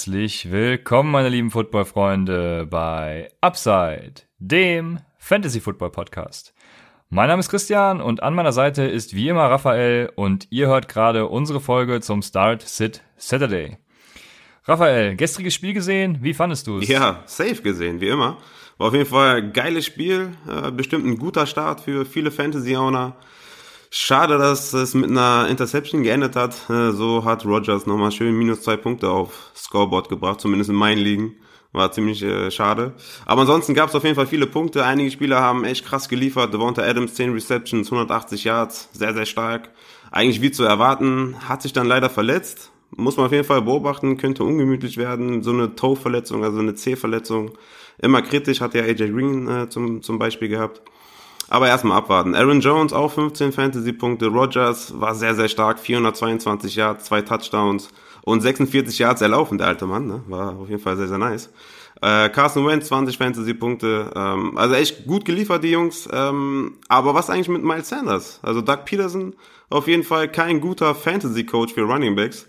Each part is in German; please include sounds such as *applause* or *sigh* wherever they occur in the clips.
Herzlich willkommen, meine lieben Football-Freunde, bei Upside, dem Fantasy-Football-Podcast. Mein Name ist Christian und an meiner Seite ist wie immer Raphael und ihr hört gerade unsere Folge zum Start Sit Saturday. Raphael, gestriges Spiel gesehen, wie fandest du es? Ja, safe gesehen, wie immer. War auf jeden Fall ein geiles Spiel, äh, bestimmt ein guter Start für viele Fantasy-Owner. Schade, dass es mit einer Interception geendet hat. Äh, so hat Rogers nochmal schön minus zwei Punkte auf Scoreboard gebracht, zumindest in meinen Ligen. War ziemlich äh, schade. Aber ansonsten gab es auf jeden Fall viele Punkte. Einige Spieler haben echt krass geliefert. Devonta Adams 10 Receptions, 180 Yards, sehr, sehr stark. Eigentlich wie zu erwarten, hat sich dann leider verletzt. Muss man auf jeden Fall beobachten, könnte ungemütlich werden. So eine Toe-Verletzung, also eine C-Verletzung. Immer kritisch, hat ja AJ Green äh, zum, zum Beispiel gehabt. Aber erstmal abwarten. Aaron Jones auch 15 Fantasy-Punkte. Rogers war sehr, sehr stark. 422 Yards, zwei Touchdowns und 46 Yards erlaufen, der alte Mann. Ne? War auf jeden Fall sehr, sehr nice. Äh, Carson Wentz 20 Fantasy-Punkte. Ähm, also echt gut geliefert, die Jungs. Ähm, aber was eigentlich mit Miles Sanders? Also Doug Peterson auf jeden Fall kein guter Fantasy-Coach für Running Backs.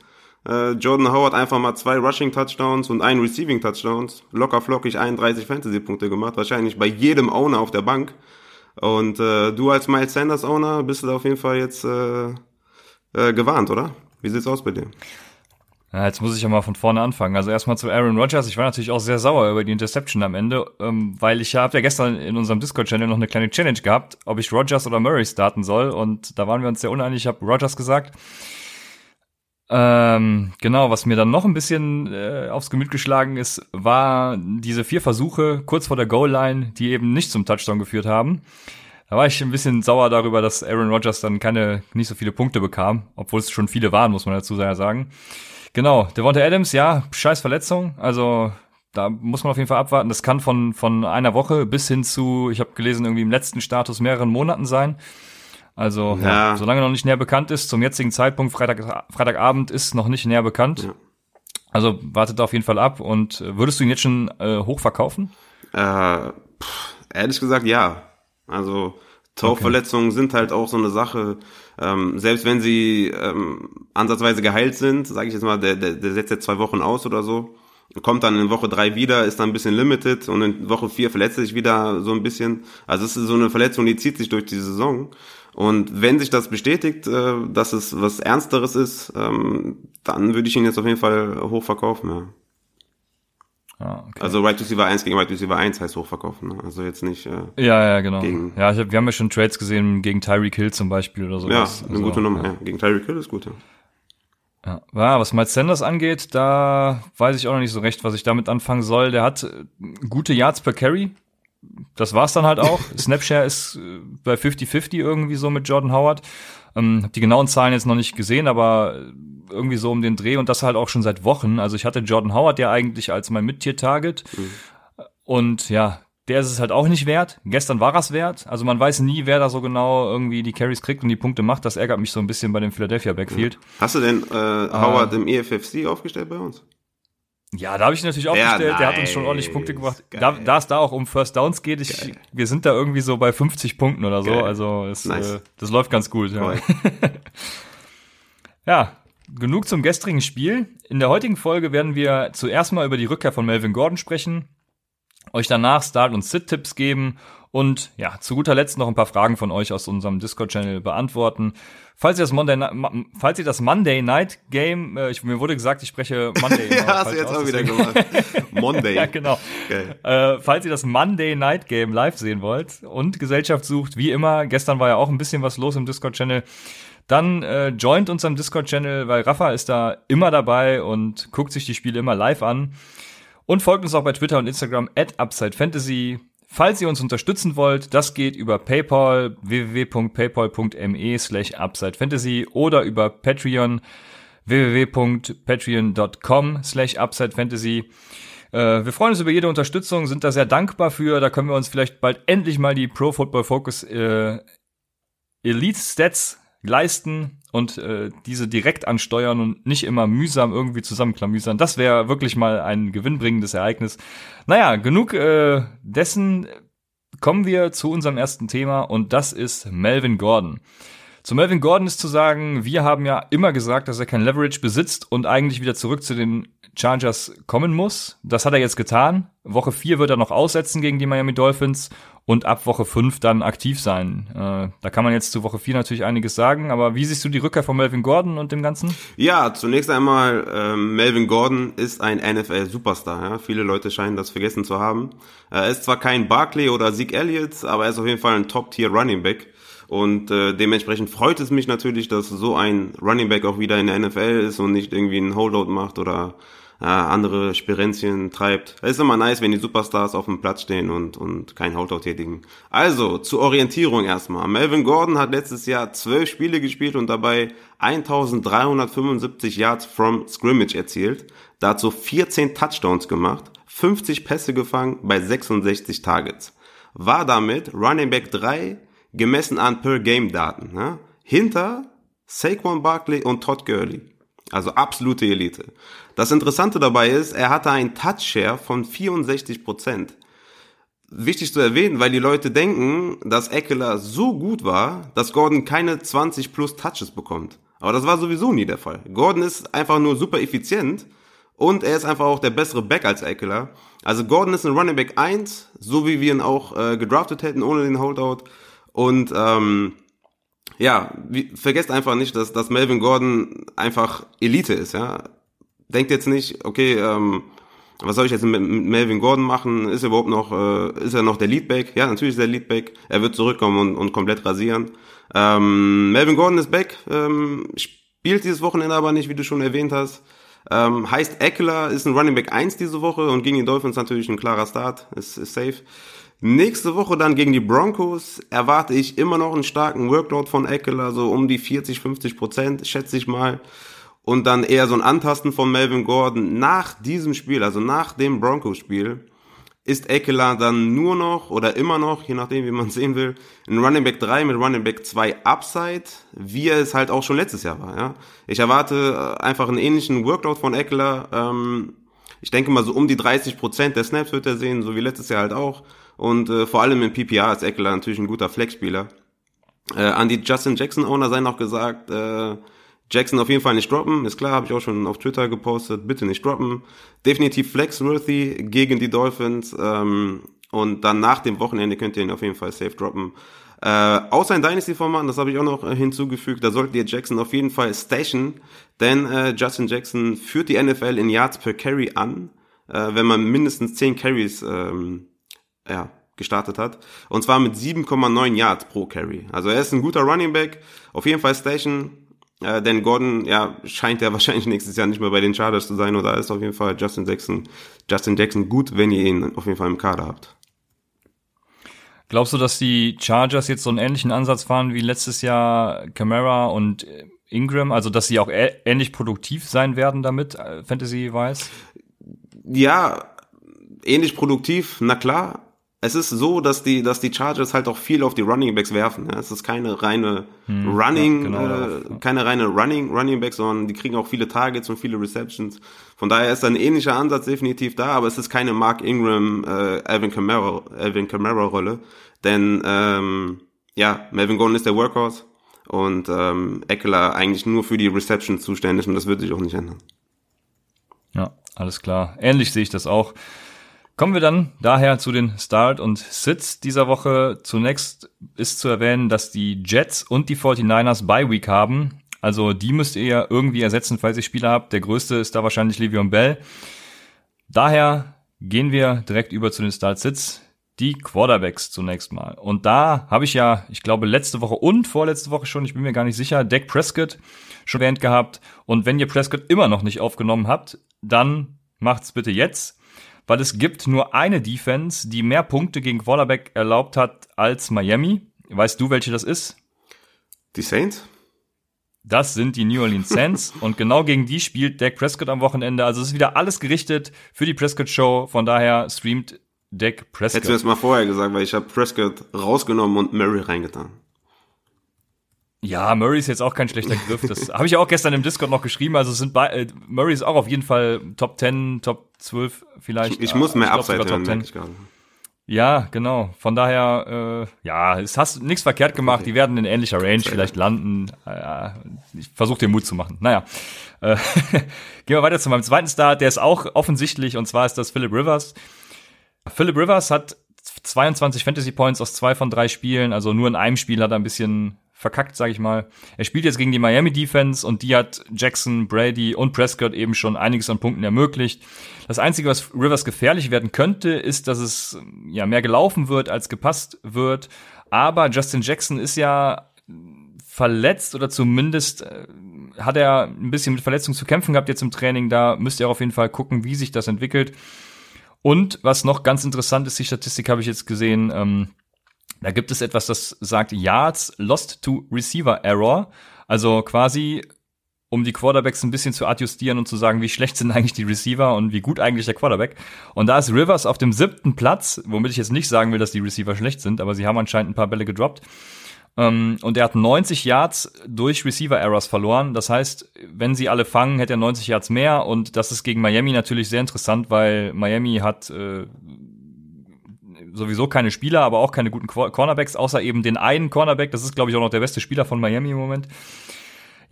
Äh, Jordan Howard einfach mal zwei Rushing-Touchdowns und einen Receiving-Touchdowns. Locker flockig 31 Fantasy-Punkte gemacht. Wahrscheinlich bei jedem Owner auf der Bank. Und äh, du als Miles Sanders Owner bist du da auf jeden Fall jetzt äh, äh, gewarnt, oder? Wie sieht's aus bei dir? Ja, jetzt muss ich ja mal von vorne anfangen. Also erstmal zu Aaron Rodgers. Ich war natürlich auch sehr sauer über die Interception am Ende, ähm, weil ich habe ja gestern in unserem Discord-Channel noch eine kleine Challenge gehabt, ob ich Rodgers oder Murray starten soll. Und da waren wir uns sehr uneinig. Ich habe Rodgers gesagt. Ähm, genau, was mir dann noch ein bisschen äh, aufs Gemüt geschlagen ist, war diese vier Versuche kurz vor der Goal-Line, die eben nicht zum Touchdown geführt haben. Da war ich ein bisschen sauer darüber, dass Aaron Rodgers dann keine, nicht so viele Punkte bekam, obwohl es schon viele waren, muss man dazu sagen. Genau, Devonta Adams, ja, scheiß Verletzung, also da muss man auf jeden Fall abwarten. Das kann von, von einer Woche bis hin zu, ich habe gelesen, irgendwie im letzten Status mehreren Monaten sein. Also, ja. Ja, solange noch nicht näher bekannt ist, zum jetzigen Zeitpunkt, Freitag, Freitagabend ist noch nicht näher bekannt. Ja. Also wartet da auf jeden Fall ab. Und äh, würdest du ihn jetzt schon äh, hoch verkaufen? Äh, pff, ehrlich gesagt, ja. Also Tauchverletzungen okay. sind halt auch so eine Sache. Ähm, selbst wenn sie ähm, ansatzweise geheilt sind, sage ich jetzt mal, der, der, der setzt jetzt zwei Wochen aus oder so, kommt dann in Woche drei wieder, ist dann ein bisschen limited und in Woche vier verletzt sich wieder so ein bisschen. Also es ist so eine Verletzung, die zieht sich durch die Saison. Und wenn sich das bestätigt, äh, dass es was Ernsteres ist, ähm, dann würde ich ihn jetzt auf jeden Fall hochverkaufen, ja. Ah, okay. Also Right Receiver 1 gegen Right Receiver 1 heißt hochverkaufen, ne? also jetzt nicht. Äh, ja, ja, genau. Gegen, ja, hab, wir haben ja schon Trades gesehen gegen Tyreek Hill zum Beispiel oder so. Ja, eine also, gute Nummer. Ja. ja. Gegen Tyreek Hill ist gut. Ja. Ja, was Miles Sanders angeht, da weiß ich auch noch nicht so recht, was ich damit anfangen soll. Der hat äh, gute Yards per Carry, das war's dann halt auch. *laughs* Snapshare ist äh, bei 50-50 irgendwie so mit Jordan Howard. Ähm, hab die genauen Zahlen jetzt noch nicht gesehen, aber irgendwie so um den Dreh und das halt auch schon seit Wochen. Also ich hatte Jordan Howard ja eigentlich als mein Mittier-Target. Mhm. Und ja, der ist es halt auch nicht wert. Gestern war es wert. Also man weiß nie, wer da so genau irgendwie die Carries kriegt und die Punkte macht. Das ärgert mich so ein bisschen bei dem Philadelphia Backfield. Hast du denn äh, Howard äh, im EFFC aufgestellt bei uns? Ja, da habe ich natürlich aufgestellt. Ja, der hat uns schon ordentlich Punkte gebracht. Da, da es da auch um First Downs geht, ich, wir sind da irgendwie so bei 50 Punkten oder so. Geil. Also es, nice. äh, das läuft ganz gut. Ja. *laughs* ja, genug zum gestrigen Spiel. In der heutigen Folge werden wir zuerst mal über die Rückkehr von Melvin Gordon sprechen, euch danach Start- und Sit-Tipps geben und ja, zu guter Letzt noch ein paar Fragen von euch aus unserem Discord-Channel beantworten. Falls ihr das Monday, falls ihr das Monday Night Game, äh, ich, mir wurde gesagt, ich spreche Monday. *laughs* ja, hast du jetzt aus, auch wieder gemacht. *laughs* Monday. ja, genau. Äh, falls ihr das Monday Night Game live sehen wollt und Gesellschaft sucht, wie immer, gestern war ja auch ein bisschen was los im Discord-Channel, dann äh, joint unserem Discord-Channel, weil Rafa ist da immer dabei und guckt sich die Spiele immer live an. Und folgt uns auch bei Twitter und Instagram at UpsideFantasy. Falls ihr uns unterstützen wollt, das geht über PayPal www.paypal.me slash UpsideFantasy oder über Patreon www.patreon.com slash UpsideFantasy. Äh, wir freuen uns über jede Unterstützung, sind da sehr dankbar für. Da können wir uns vielleicht bald endlich mal die Pro Football Focus äh, Elite Stats leisten und äh, diese direkt ansteuern und nicht immer mühsam irgendwie zusammenklamüsern. Das wäre wirklich mal ein gewinnbringendes Ereignis. Naja, genug äh, dessen kommen wir zu unserem ersten Thema und das ist Melvin Gordon. Zu Melvin Gordon ist zu sagen, wir haben ja immer gesagt, dass er kein Leverage besitzt und eigentlich wieder zurück zu den Chargers kommen muss. Das hat er jetzt getan. Woche 4 wird er noch aussetzen gegen die Miami Dolphins und ab Woche 5 dann aktiv sein. Äh, da kann man jetzt zu Woche 4 natürlich einiges sagen, aber wie siehst du die Rückkehr von Melvin Gordon und dem Ganzen? Ja, zunächst einmal, äh, Melvin Gordon ist ein NFL-Superstar. Ja? Viele Leute scheinen das vergessen zu haben. Er ist zwar kein Barkley oder Zeke Elliott, aber er ist auf jeden Fall ein Top-Tier-Running Back. Und äh, dementsprechend freut es mich natürlich, dass so ein Running Back auch wieder in der NFL ist und nicht irgendwie ein Holdout macht oder äh, andere Spirenzien treibt. Es ist immer nice, wenn die Superstars auf dem Platz stehen und, und kein Holdout tätigen. Also, zur Orientierung erstmal. Melvin Gordon hat letztes Jahr zwölf Spiele gespielt und dabei 1375 Yards from Scrimmage erzielt. Dazu 14 Touchdowns gemacht, 50 Pässe gefangen bei 66 Targets. War damit Running Back 3 gemessen an Per-Game-Daten. Ne? Hinter Saquon Barkley und Todd Gurley. Also absolute Elite. Das Interessante dabei ist, er hatte einen Touch-Share von 64% Wichtig zu erwähnen, weil die Leute denken, dass Eckler so gut war, dass Gordon keine 20 plus Touches bekommt. Aber das war sowieso nie der Fall. Gordon ist einfach nur super effizient und er ist einfach auch der bessere Back als Eckler. Also Gordon ist ein Running Back 1, so wie wir ihn auch äh, gedraftet hätten ohne den Holdout. Und ähm, ja, wie, vergesst einfach nicht, dass, dass Melvin Gordon einfach Elite ist, ja. Denkt jetzt nicht, okay, ähm, was soll ich jetzt mit, Melvin Gordon machen? Ist er überhaupt noch, äh, ist er noch der Leadback? Ja, natürlich ist er Leadback. Er wird zurückkommen und, und komplett rasieren. Ähm, Melvin Gordon ist back, ähm, spielt dieses Wochenende aber nicht, wie du schon erwähnt hast. Ähm, heißt Eckler ist ein Running Back 1 diese Woche und gegen die Dolphins natürlich ein klarer Start, ist, ist safe. Nächste Woche dann gegen die Broncos erwarte ich immer noch einen starken Workload von Eckler, so um die 40, 50 Prozent, schätze ich mal. Und dann eher so ein Antasten von Melvin Gordon. Nach diesem Spiel, also nach dem Broncos-Spiel, ist Eckler dann nur noch oder immer noch, je nachdem wie man *laughs* sehen will, ein Running Back 3 mit Running Back 2 Upside, wie er es halt auch schon letztes Jahr war. Ja? Ich erwarte äh, einfach einen ähnlichen Workload von Eckler. Ähm, ich denke mal so um die 30 Prozent der Snaps wird er sehen, so wie letztes Jahr halt auch. Und äh, vor allem im PPA ist Eckler natürlich ein guter Flexspieler. Äh, an die Justin Jackson Owner sei noch gesagt, äh, Jackson auf jeden Fall nicht droppen, ist klar, habe ich auch schon auf Twitter gepostet, bitte nicht droppen. Definitiv flexworthy gegen die Dolphins ähm, und dann nach dem Wochenende könnt ihr ihn auf jeden Fall safe droppen. Äh, außer in Dynasty-Formaten, das habe ich auch noch äh, hinzugefügt, da solltet ihr Jackson auf jeden Fall stashen, denn äh, Justin Jackson führt die NFL in Yards per Carry an, äh, wenn man mindestens 10 Carries ähm, ja, gestartet hat. Und zwar mit 7,9 Yards pro Carry. Also er ist ein guter Running Back. Auf jeden Fall Station. Äh, denn Gordon, ja, scheint ja *laughs* wahrscheinlich nächstes Jahr nicht mehr bei den Chargers zu sein. Oder ist auf jeden Fall Justin Jackson, Justin Jackson gut, wenn ihr ihn auf jeden Fall im Kader habt. Glaubst du, dass die Chargers jetzt so einen ähnlichen Ansatz fahren wie letztes Jahr Camara und Ingram? Also, dass sie auch ähnlich produktiv sein werden damit, äh, Fantasy-wise? Ja, ähnlich produktiv, na klar es ist so, dass die, dass die Chargers halt auch viel auf die Running Backs werfen. Ja. Es ist keine reine hm, Running, ja, genau äh, ja. keine reine Running Running Backs, sondern die kriegen auch viele Targets und viele Receptions. Von daher ist ein ähnlicher Ansatz definitiv da, aber es ist keine Mark Ingram, äh, Alvin Kamara, Alvin Kamara Rolle, denn ähm, ja, Melvin Gordon ist der Workhorse und ähm, Eckler eigentlich nur für die Reception zuständig und das wird sich auch nicht ändern. Ja, alles klar. Ähnlich sehe ich das auch. Kommen wir dann daher zu den Start und Sits dieser Woche. Zunächst ist zu erwähnen, dass die Jets und die 49ers Bye Week haben. Also die müsst ihr ja irgendwie ersetzen, falls ihr Spieler habt. Der größte ist da wahrscheinlich Le'Veon Bell. Daher gehen wir direkt über zu den Start-Sits. Die Quarterbacks zunächst mal. Und da habe ich ja, ich glaube, letzte Woche und vorletzte Woche schon, ich bin mir gar nicht sicher, Dak Prescott schon erwähnt gehabt. Und wenn ihr Prescott immer noch nicht aufgenommen habt, dann macht's bitte jetzt weil es gibt nur eine Defense, die mehr Punkte gegen Quarterback erlaubt hat als Miami. Weißt du, welche das ist? Die Saints? Das sind die New Orleans Saints *laughs* und genau gegen die spielt Dak Prescott am Wochenende. Also es ist wieder alles gerichtet für die Prescott Show. Von daher streamt Dak Prescott. Hättest du es mal vorher gesagt, weil ich habe Prescott rausgenommen und Murray reingetan. Ja, Murray ist jetzt auch kein schlechter Griff. Das *laughs* habe ich auch gestern im Discord noch geschrieben. Also sind bei, äh, Murray ist auch auf jeden Fall Top 10, Top 12 vielleicht. Ich, ich muss mehr Upside hören, merke ich gerade. Ja, genau. Von daher, äh, ja, es hast nichts verkehrt gemacht. Okay. Die werden in ähnlicher Range vielleicht landen. Äh, ich versuche dir Mut zu machen. Naja, äh, *laughs* gehen wir weiter zu meinem zweiten Start. Der ist auch offensichtlich und zwar ist das Philip Rivers. Philip Rivers hat 22 Fantasy Points aus zwei von drei Spielen. Also nur in einem Spiel hat er ein bisschen verkackt, sage ich mal. Er spielt jetzt gegen die Miami Defense und die hat Jackson, Brady und Prescott eben schon einiges an Punkten ermöglicht. Das Einzige, was Rivers gefährlich werden könnte, ist, dass es ja mehr gelaufen wird, als gepasst wird. Aber Justin Jackson ist ja verletzt oder zumindest äh, hat er ein bisschen mit Verletzungen zu kämpfen gehabt jetzt im Training. Da müsst ihr auf jeden Fall gucken, wie sich das entwickelt. Und was noch ganz interessant ist, die Statistik habe ich jetzt gesehen, ähm, da gibt es etwas, das sagt Yards Lost to Receiver Error. Also quasi, um die Quarterbacks ein bisschen zu adjustieren und zu sagen, wie schlecht sind eigentlich die Receiver und wie gut eigentlich der Quarterback. Und da ist Rivers auf dem siebten Platz, womit ich jetzt nicht sagen will, dass die Receiver schlecht sind, aber sie haben anscheinend ein paar Bälle gedroppt. Um, und er hat 90 Yards durch Receiver Errors verloren. Das heißt, wenn sie alle fangen, hätte er 90 Yards mehr. Und das ist gegen Miami natürlich sehr interessant, weil Miami hat äh, sowieso keine Spieler, aber auch keine guten Cornerbacks, außer eben den einen Cornerback. Das ist, glaube ich, auch noch der beste Spieler von Miami im Moment.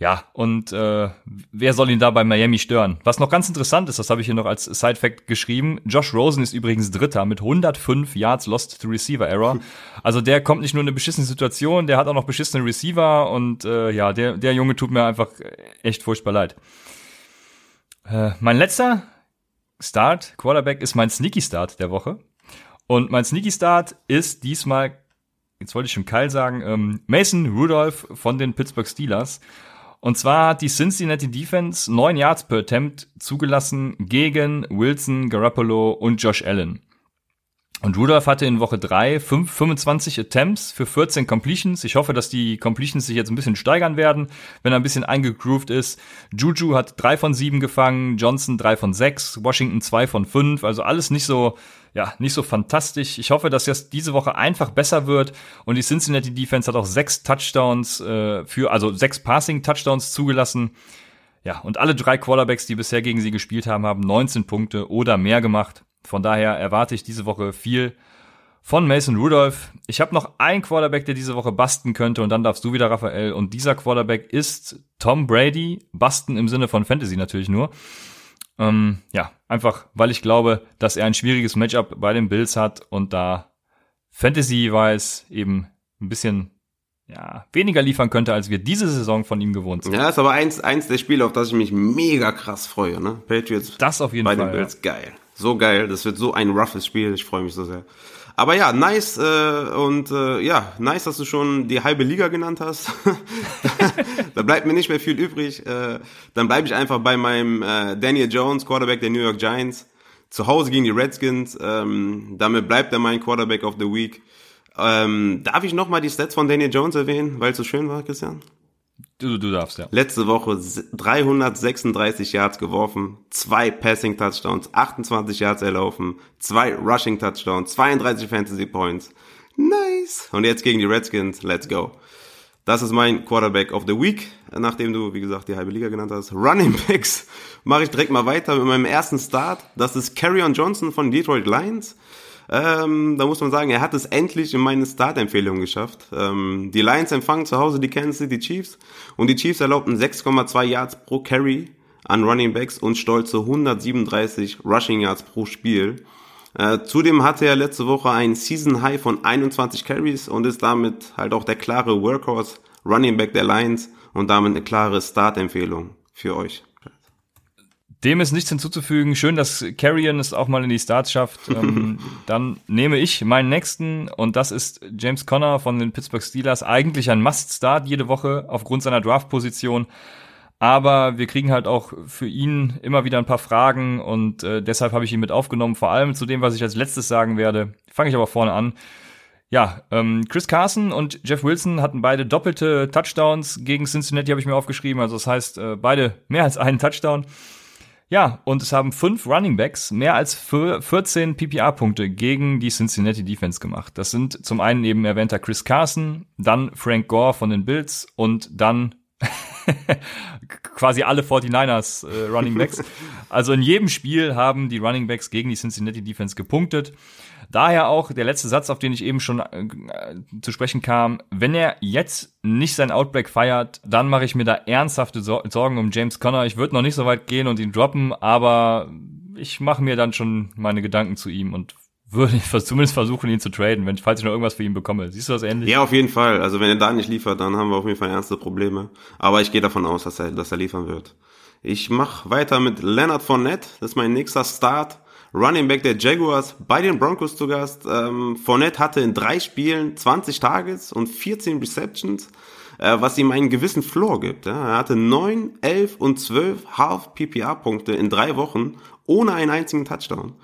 Ja, und äh, wer soll ihn da bei Miami stören? Was noch ganz interessant ist, das habe ich hier noch als Side-Fact geschrieben, Josh Rosen ist übrigens Dritter mit 105 Yards Lost to Receiver Error. *laughs* Also der kommt nicht nur in eine beschissene Situation, der hat auch noch beschissene Receiver und äh, ja, der, der Junge tut mir einfach echt furchtbar leid. Äh, mein letzter Start, Quarterback, ist mein Sneaky Start der Woche. Und mein Sneaky Start ist diesmal, jetzt wollte ich schon Kyle sagen, ähm, Mason Rudolph von den Pittsburgh Steelers. Und zwar hat die Cincinnati Defense neun Yards per Attempt zugelassen gegen Wilson, Garoppolo und Josh Allen. Und Rudolph hatte in Woche 3 5, 25 Attempts für 14 Completions. Ich hoffe, dass die Completions sich jetzt ein bisschen steigern werden, wenn er ein bisschen eingegroovt ist. Juju hat 3 von 7 gefangen, Johnson 3 von 6, Washington 2 von 5. Also alles nicht so, ja, nicht so fantastisch. Ich hoffe, dass das diese Woche einfach besser wird. Und die Cincinnati Defense hat auch sechs Touchdowns äh, für, also sechs Passing Touchdowns zugelassen. Ja, und alle drei Quarterbacks, die bisher gegen sie gespielt haben, haben 19 Punkte oder mehr gemacht. Von daher erwarte ich diese Woche viel von Mason Rudolph. Ich habe noch einen Quarterback, der diese Woche basten könnte und dann darfst du wieder, Raphael. Und dieser Quarterback ist Tom Brady. Basten im Sinne von Fantasy natürlich nur. Ähm, ja, einfach, weil ich glaube, dass er ein schwieriges Matchup bei den Bills hat und da Fantasy-wise eben ein bisschen ja, weniger liefern könnte, als wir diese Saison von ihm gewohnt sind. Ja, ist aber eins, eins der Spiele, auf das ich mich mega krass freue, ne? Patriots. Das auf jeden bei Fall. Bei den Bills, ja. geil. So geil. Das wird so ein roughes Spiel. Ich freue mich so sehr. Aber ja, nice äh, und äh, ja, nice, dass du schon die halbe Liga genannt hast. *laughs* da bleibt mir nicht mehr viel übrig. Äh, dann bleibe ich einfach bei meinem äh, Daniel Jones, Quarterback der New York Giants. Zu Hause gegen die Redskins. Ähm, damit bleibt er mein Quarterback of the Week. Ähm, darf ich nochmal die Stats von Daniel Jones erwähnen, weil es so schön war, Christian? Du, du darfst, ja. Letzte Woche 336 Yards geworfen, zwei Passing Touchdowns, 28 Yards erlaufen, zwei Rushing Touchdowns, 32 Fantasy Points. Nice. Und jetzt gegen die Redskins, let's go. Das ist mein Quarterback of the Week, nachdem du, wie gesagt, die halbe Liga genannt hast. Running Backs mache ich direkt mal weiter mit meinem ersten Start. Das ist Carrion Johnson von Detroit Lions. Ähm, da muss man sagen, er hat es endlich in meine Startempfehlung geschafft. Ähm, die Lions empfangen zu Hause die Kansas City Chiefs und die Chiefs erlaubten 6,2 Yards pro Carry an Running Backs und stolze 137 Rushing Yards pro Spiel. Äh, zudem hatte er letzte Woche ein Season High von 21 Carries und ist damit halt auch der klare Workhorse Running Back der Lions und damit eine klare Startempfehlung für euch. Dem ist nichts hinzuzufügen. Schön, dass Carrion es auch mal in die Starts schafft. *laughs* ähm, dann nehme ich meinen nächsten und das ist James Conner von den Pittsburgh Steelers. Eigentlich ein Must-Start jede Woche aufgrund seiner Draft-Position. Aber wir kriegen halt auch für ihn immer wieder ein paar Fragen und äh, deshalb habe ich ihn mit aufgenommen. Vor allem zu dem, was ich als letztes sagen werde. Fange ich aber vorne an. Ja, ähm, Chris Carson und Jeff Wilson hatten beide doppelte Touchdowns gegen Cincinnati, habe ich mir aufgeschrieben. Also das heißt, äh, beide mehr als einen Touchdown. Ja, und es haben fünf Running Backs mehr als 14 PPA-Punkte gegen die Cincinnati Defense gemacht. Das sind zum einen eben erwähnter Chris Carson, dann Frank Gore von den Bills und dann *laughs* quasi alle 49ers äh, Running Backs. *laughs* Also in jedem Spiel haben die Running Backs gegen die Cincinnati Defense gepunktet. Daher auch der letzte Satz, auf den ich eben schon äh, zu sprechen kam. Wenn er jetzt nicht sein Outbreak feiert, dann mache ich mir da ernsthafte Sor Sorgen um James Conner. Ich würde noch nicht so weit gehen und ihn droppen, aber ich mache mir dann schon meine Gedanken zu ihm und würde ich zumindest versuchen, ihn zu traden, wenn, falls ich noch irgendwas für ihn bekomme. Siehst du das ähnlich? Ja, auf jeden Fall. Also wenn er da nicht liefert, dann haben wir auf jeden Fall ernste Probleme. Aber ich gehe davon aus, dass er, dass er liefern wird. Ich mache weiter mit Leonard Fournette. Das ist mein nächster Start. Running Back der Jaguars bei den Broncos zu Gast. Ähm, Fournette hatte in drei Spielen 20 Targets und 14 Receptions, äh, was ihm einen gewissen Floor gibt. Ja. Er hatte 9, 11 und 12 Half PPA-Punkte in drei Wochen ohne einen einzigen Touchdown.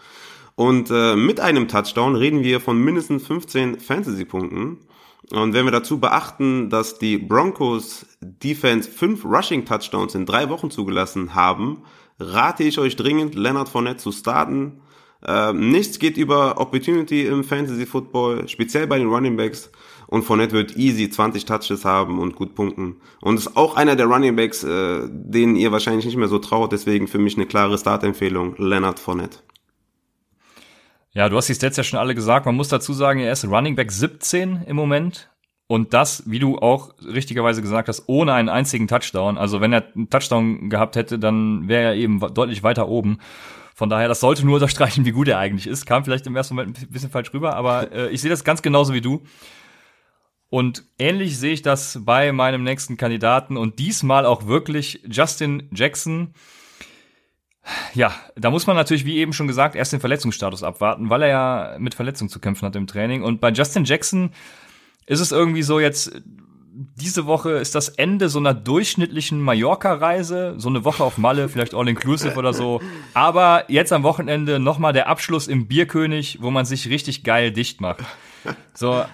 Und äh, mit einem Touchdown reden wir von mindestens 15 Fantasy-Punkten. Und wenn wir dazu beachten, dass die Broncos Defense fünf Rushing Touchdowns in drei Wochen zugelassen haben, rate ich euch dringend, Leonard Fournette zu starten. Ähm, nichts geht über Opportunity im Fantasy Football, speziell bei den Running Backs. Und Fournette wird easy 20 Touches haben und gut punkten. Und ist auch einer der Running Backs, äh, denen ihr wahrscheinlich nicht mehr so traut. Deswegen für mich eine klare Startempfehlung, Leonard Fournette. Ja, du hast die Stats ja schon alle gesagt. Man muss dazu sagen, er ist Running Back 17 im Moment. Und das, wie du auch richtigerweise gesagt hast, ohne einen einzigen Touchdown. Also wenn er einen Touchdown gehabt hätte, dann wäre er eben deutlich weiter oben. Von daher, das sollte nur *laughs* unterstreichen, wie gut er eigentlich ist. Kam vielleicht im ersten Moment ein bisschen falsch rüber, aber äh, ich sehe das ganz genauso wie du. Und ähnlich sehe ich das bei meinem nächsten Kandidaten und diesmal auch wirklich Justin Jackson. Ja, da muss man natürlich, wie eben schon gesagt, erst den Verletzungsstatus abwarten, weil er ja mit Verletzung zu kämpfen hat im Training. Und bei Justin Jackson ist es irgendwie so jetzt, diese Woche ist das Ende so einer durchschnittlichen Mallorca-Reise, so eine Woche auf Malle, vielleicht all-inclusive oder so. Aber jetzt am Wochenende nochmal der Abschluss im Bierkönig, wo man sich richtig geil dicht macht. So,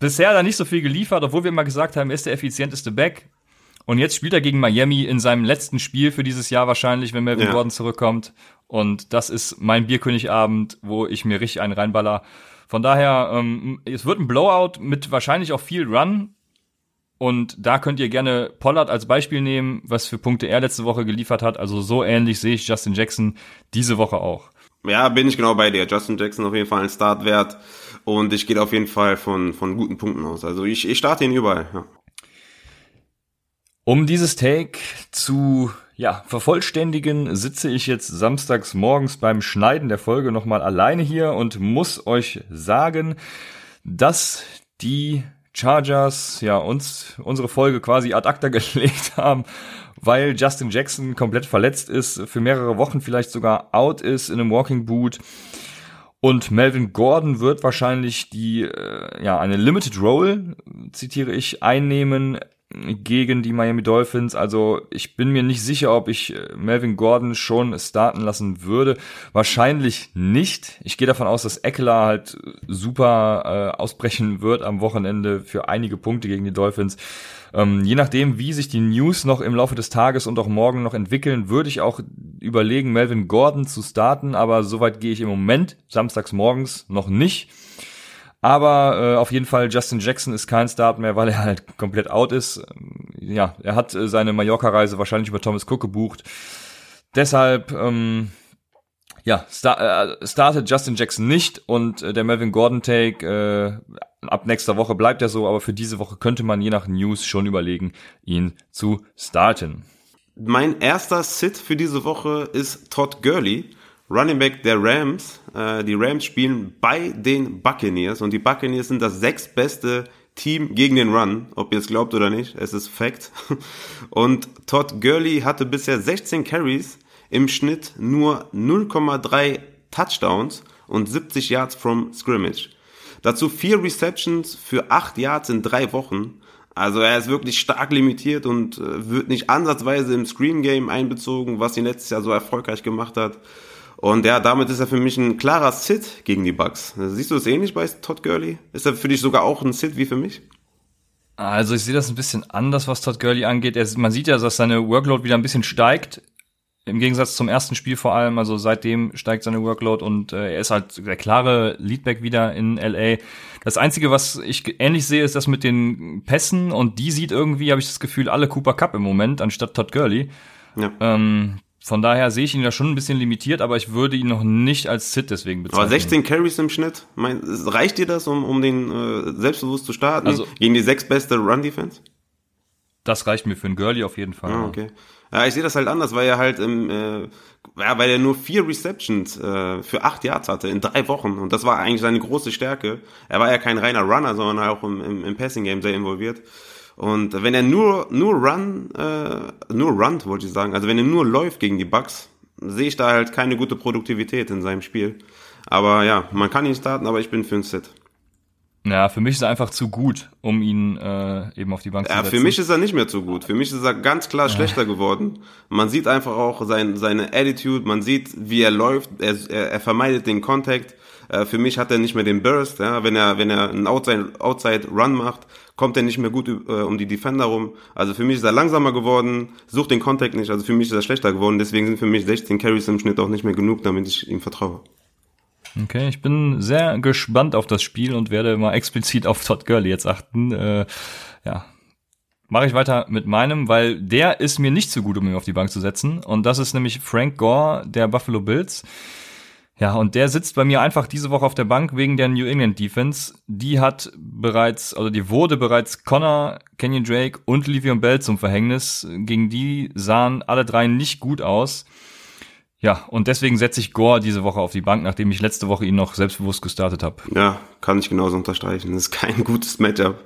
bisher da nicht so viel geliefert, obwohl wir immer gesagt haben, er ist der effizienteste Back. Und jetzt spielt er gegen Miami in seinem letzten Spiel für dieses Jahr wahrscheinlich, wenn Melvin ja. Gordon zurückkommt. Und das ist mein Bierkönigabend, wo ich mir richtig einen reinballer. Von daher, ähm, es wird ein Blowout mit wahrscheinlich auch viel Run. Und da könnt ihr gerne Pollard als Beispiel nehmen, was für Punkte er letzte Woche geliefert hat. Also so ähnlich sehe ich Justin Jackson diese Woche auch. Ja, bin ich genau bei dir. Justin Jackson auf jeden Fall ein Startwert. Und ich gehe auf jeden Fall von, von guten Punkten aus. Also ich, ich starte ihn überall. Ja. Um dieses Take zu ja, vervollständigen, sitze ich jetzt samstags morgens beim Schneiden der Folge nochmal alleine hier und muss euch sagen, dass die Chargers ja uns unsere Folge quasi ad acta *laughs* gelegt haben, weil Justin Jackson komplett verletzt ist, für mehrere Wochen vielleicht sogar out ist in einem Walking Boot. Und Melvin Gordon wird wahrscheinlich die, äh, ja, eine Limited Role, zitiere ich, einnehmen gegen die Miami Dolphins. Also ich bin mir nicht sicher, ob ich äh, Melvin Gordon schon starten lassen würde. Wahrscheinlich nicht. Ich gehe davon aus, dass Eckler halt super äh, ausbrechen wird am Wochenende für einige Punkte gegen die Dolphins. Ähm, je nachdem, wie sich die News noch im Laufe des Tages und auch morgen noch entwickeln, würde ich auch überlegen, Melvin Gordon zu starten. Aber soweit gehe ich im Moment, samstags morgens, noch nicht. Aber äh, auf jeden Fall, Justin Jackson ist kein Start mehr, weil er halt komplett out ist. Ähm, ja, er hat äh, seine Mallorca-Reise wahrscheinlich über Thomas Cook gebucht. Deshalb, ähm, ja, star äh, startet Justin Jackson nicht und äh, der Melvin Gordon-Take äh, ab nächster Woche bleibt er so, aber für diese Woche könnte man je nach News schon überlegen, ihn zu starten. Mein erster Sit für diese Woche ist Todd Gurley. Running Back der Rams. Äh, die Rams spielen bei den Buccaneers und die Buccaneers sind das sechstbeste Team gegen den Run, ob ihr es glaubt oder nicht, es ist Fact. *laughs* Und Todd Gurley hatte bisher 16 Carries, im Schnitt nur 0,3 Touchdowns und 70 Yards from Scrimmage. Dazu vier Receptions für 8 Yards in drei Wochen. Also er ist wirklich stark limitiert und äh, wird nicht ansatzweise im Screen Game einbezogen, was ihn letztes Jahr so erfolgreich gemacht hat. Und ja, damit ist er für mich ein klarer Sit gegen die Bucks. Siehst du es ähnlich bei Todd Gurley? Ist er für dich sogar auch ein Sit wie für mich? Also ich sehe das ein bisschen anders, was Todd Gurley angeht. Er, man sieht ja, dass seine Workload wieder ein bisschen steigt. Im Gegensatz zum ersten Spiel vor allem, also seitdem steigt seine Workload und äh, er ist halt der klare Leadback wieder in LA. Das Einzige, was ich ähnlich sehe, ist das mit den Pässen und die sieht irgendwie, habe ich das Gefühl, alle Cooper Cup im Moment, anstatt Todd Gurley. Ja. Ähm, von daher sehe ich ihn da schon ein bisschen limitiert, aber ich würde ihn noch nicht als Sit deswegen bezeichnen. Aber 16 Carries im Schnitt, mein, reicht dir das, um, um den äh, selbstbewusst zu starten? Also, gegen die sechs beste Run-Defense? Das reicht mir für einen Gurley auf jeden Fall. Ah, okay. Ja, ich sehe das halt anders, weil er halt im, äh, ja, weil er nur vier Receptions äh, für acht Yards hatte in drei Wochen und das war eigentlich seine große Stärke. Er war ja kein reiner Runner, sondern auch im, im, im Passing Game sehr involviert. Und wenn er nur nur run äh, nur runnt, wollte ich sagen, also wenn er nur läuft gegen die Bucks, sehe ich da halt keine gute Produktivität in seinem Spiel. Aber ja, man kann ihn starten, aber ich bin für ein Sit. Ja, für mich ist er einfach zu gut, um ihn äh, eben auf die Bank zu setzen. Ja, für mich ist er nicht mehr zu gut. Für mich ist er ganz klar ja. schlechter geworden. Man sieht einfach auch sein, seine Attitude, man sieht, wie er läuft, er, er, er vermeidet den Contact. Äh, für mich hat er nicht mehr den Burst. Ja? Wenn er wenn er einen Outside, Outside Run macht, kommt er nicht mehr gut äh, um die Defender rum. Also für mich ist er langsamer geworden, sucht den Contact nicht. Also für mich ist er schlechter geworden. Deswegen sind für mich 16 Carries im Schnitt auch nicht mehr genug, damit ich ihm vertraue. Okay, ich bin sehr gespannt auf das Spiel und werde mal explizit auf Todd Gurley jetzt achten. Äh, ja, mache ich weiter mit meinem, weil der ist mir nicht so gut, um ihn auf die Bank zu setzen. Und das ist nämlich Frank Gore der Buffalo Bills. Ja, und der sitzt bei mir einfach diese Woche auf der Bank wegen der New England Defense. Die hat bereits, also die wurde bereits Connor, Kenyon Drake und Livion Bell zum Verhängnis. Gegen die sahen alle drei nicht gut aus. Ja, und deswegen setze ich Gore diese Woche auf die Bank, nachdem ich letzte Woche ihn noch selbstbewusst gestartet habe. Ja, kann ich genauso unterstreichen. Das ist kein gutes Matchup.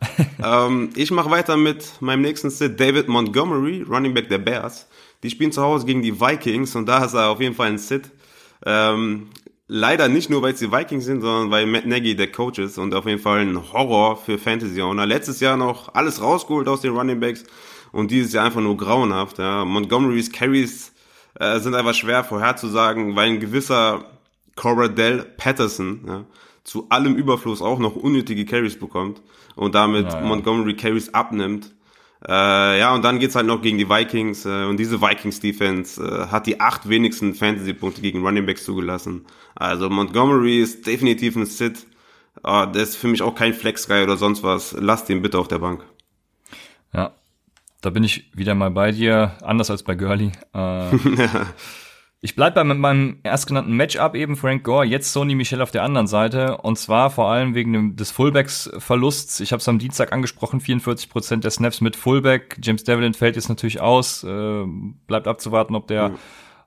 *laughs* ähm, ich mache weiter mit meinem nächsten Sit, David Montgomery, Running Back der Bears. Die spielen zu Hause gegen die Vikings und da ist er auf jeden Fall ein Sit. Ähm, leider nicht nur, weil es die Vikings sind, sondern weil Matt Nagy der Coach ist und auf jeden Fall ein Horror für Fantasy-Owner. Letztes Jahr noch alles rausgeholt aus den Running Backs und dieses Jahr einfach nur grauenhaft. Ja. Montgomerys Carries äh, sind einfach schwer vorherzusagen, weil ein gewisser Coradell Patterson ja, zu allem Überfluss auch noch unnötige Carries bekommt und damit ja, ja. Montgomery Carries abnimmt. Äh, ja, und dann geht's halt noch gegen die Vikings äh, und diese Vikings-Defense äh, hat die acht wenigsten Fantasy-Punkte gegen Running Backs zugelassen. Also Montgomery ist definitiv ein Sit. Äh, der ist für mich auch kein Flex-Guy oder sonst was. Lasst ihn bitte auf der Bank. Ja, da bin ich wieder mal bei dir, anders als bei Gurley. *laughs* Äh, ich bleibe bei meinem erstgenannten Matchup eben, Frank Gore, jetzt Sony Michel auf der anderen Seite. Und zwar vor allem wegen des Fullbacks-Verlusts. Ich habe es am Dienstag angesprochen, 44 Prozent der Snaps mit Fullback. James Devlin fällt jetzt natürlich aus. Äh, bleibt abzuwarten, ob der... Mhm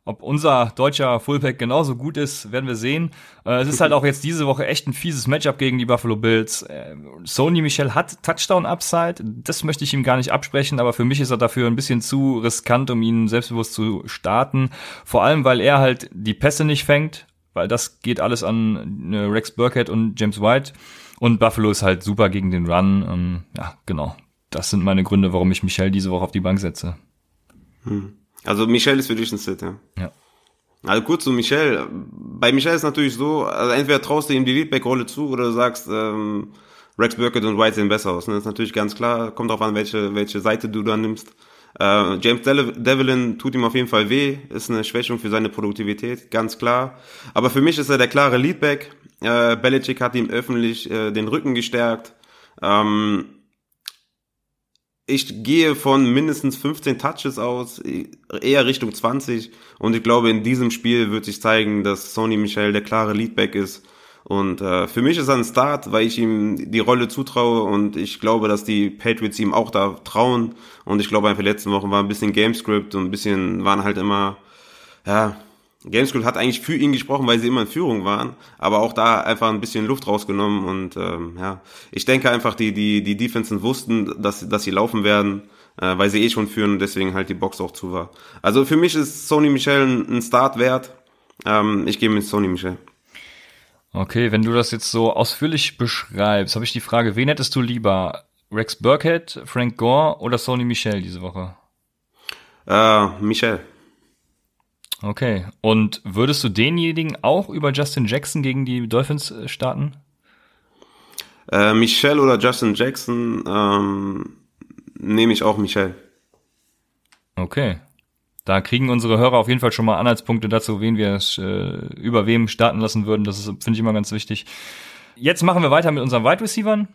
ob unser deutscher Fullback genauso gut ist, werden wir sehen. Äh, es ist halt auch jetzt diese Woche echt ein fieses Matchup gegen die Buffalo Bills. Äh, Sony Michel hat Touchdown-Upside, das möchte ich ihm gar nicht absprechen, aber für mich ist er dafür ein bisschen zu riskant, um ihn selbstbewusst zu starten. Vor allem, weil er halt die Pässe nicht fängt, weil das geht alles an äh, Rex Burkhead und James White. Und Buffalo ist halt super gegen den Run. Ähm, ja, genau. Das sind meine Gründe, warum ich Michel diese Woche auf die Bank setze. Hm. Also Michel ist für dich ein Sit, ja. Ja. Also kurz zu Michel. Bei Michel ist natürlich so, also entweder traust du ihm die Leadback-Rolle zu oder du sagst, ähm, Rex Burkett und White sehen besser aus. Ne? Das ist natürlich ganz klar. Kommt drauf an, welche, welche Seite du da nimmst. Äh, James Devlin tut ihm auf jeden Fall weh, ist eine Schwächung für seine Produktivität, ganz klar. Aber für mich ist er der klare Leadback. Äh, Belichick hat ihm öffentlich äh, den Rücken gestärkt. Ähm, ich gehe von mindestens 15 Touches aus, eher Richtung 20. Und ich glaube, in diesem Spiel wird sich zeigen, dass Sony Michel der klare Leadback ist. Und äh, für mich ist er ein Start, weil ich ihm die Rolle zutraue und ich glaube, dass die Patriots ihm auch da trauen. Und ich glaube, einfach letzten Wochen war ein bisschen Gamescript und ein bisschen waren halt immer, ja, Gameschool hat eigentlich für ihn gesprochen, weil sie immer in Führung waren, aber auch da einfach ein bisschen Luft rausgenommen und ähm, ja, ich denke einfach, die die die Defensen wussten, dass dass sie laufen werden, äh, weil sie eh schon führen und deswegen halt die Box auch zu war. Also für mich ist Sony Michel ein Start wert. Ähm, ich gehe mit Sony Michel. Okay, wenn du das jetzt so ausführlich beschreibst, habe ich die Frage, wen hättest du lieber? Rex Burkhead, Frank Gore oder Sony Michel diese Woche? Äh, Michel. Okay. Und würdest du denjenigen auch über Justin Jackson gegen die Dolphins äh, starten? Äh, Michelle oder Justin Jackson ähm, nehme ich auch Michelle. Okay. da kriegen unsere Hörer auf jeden Fall schon mal Anhaltspunkte dazu, wen wir äh, über wem starten lassen würden. Das finde ich immer ganz wichtig. Jetzt machen wir weiter mit unseren Wide Receivern.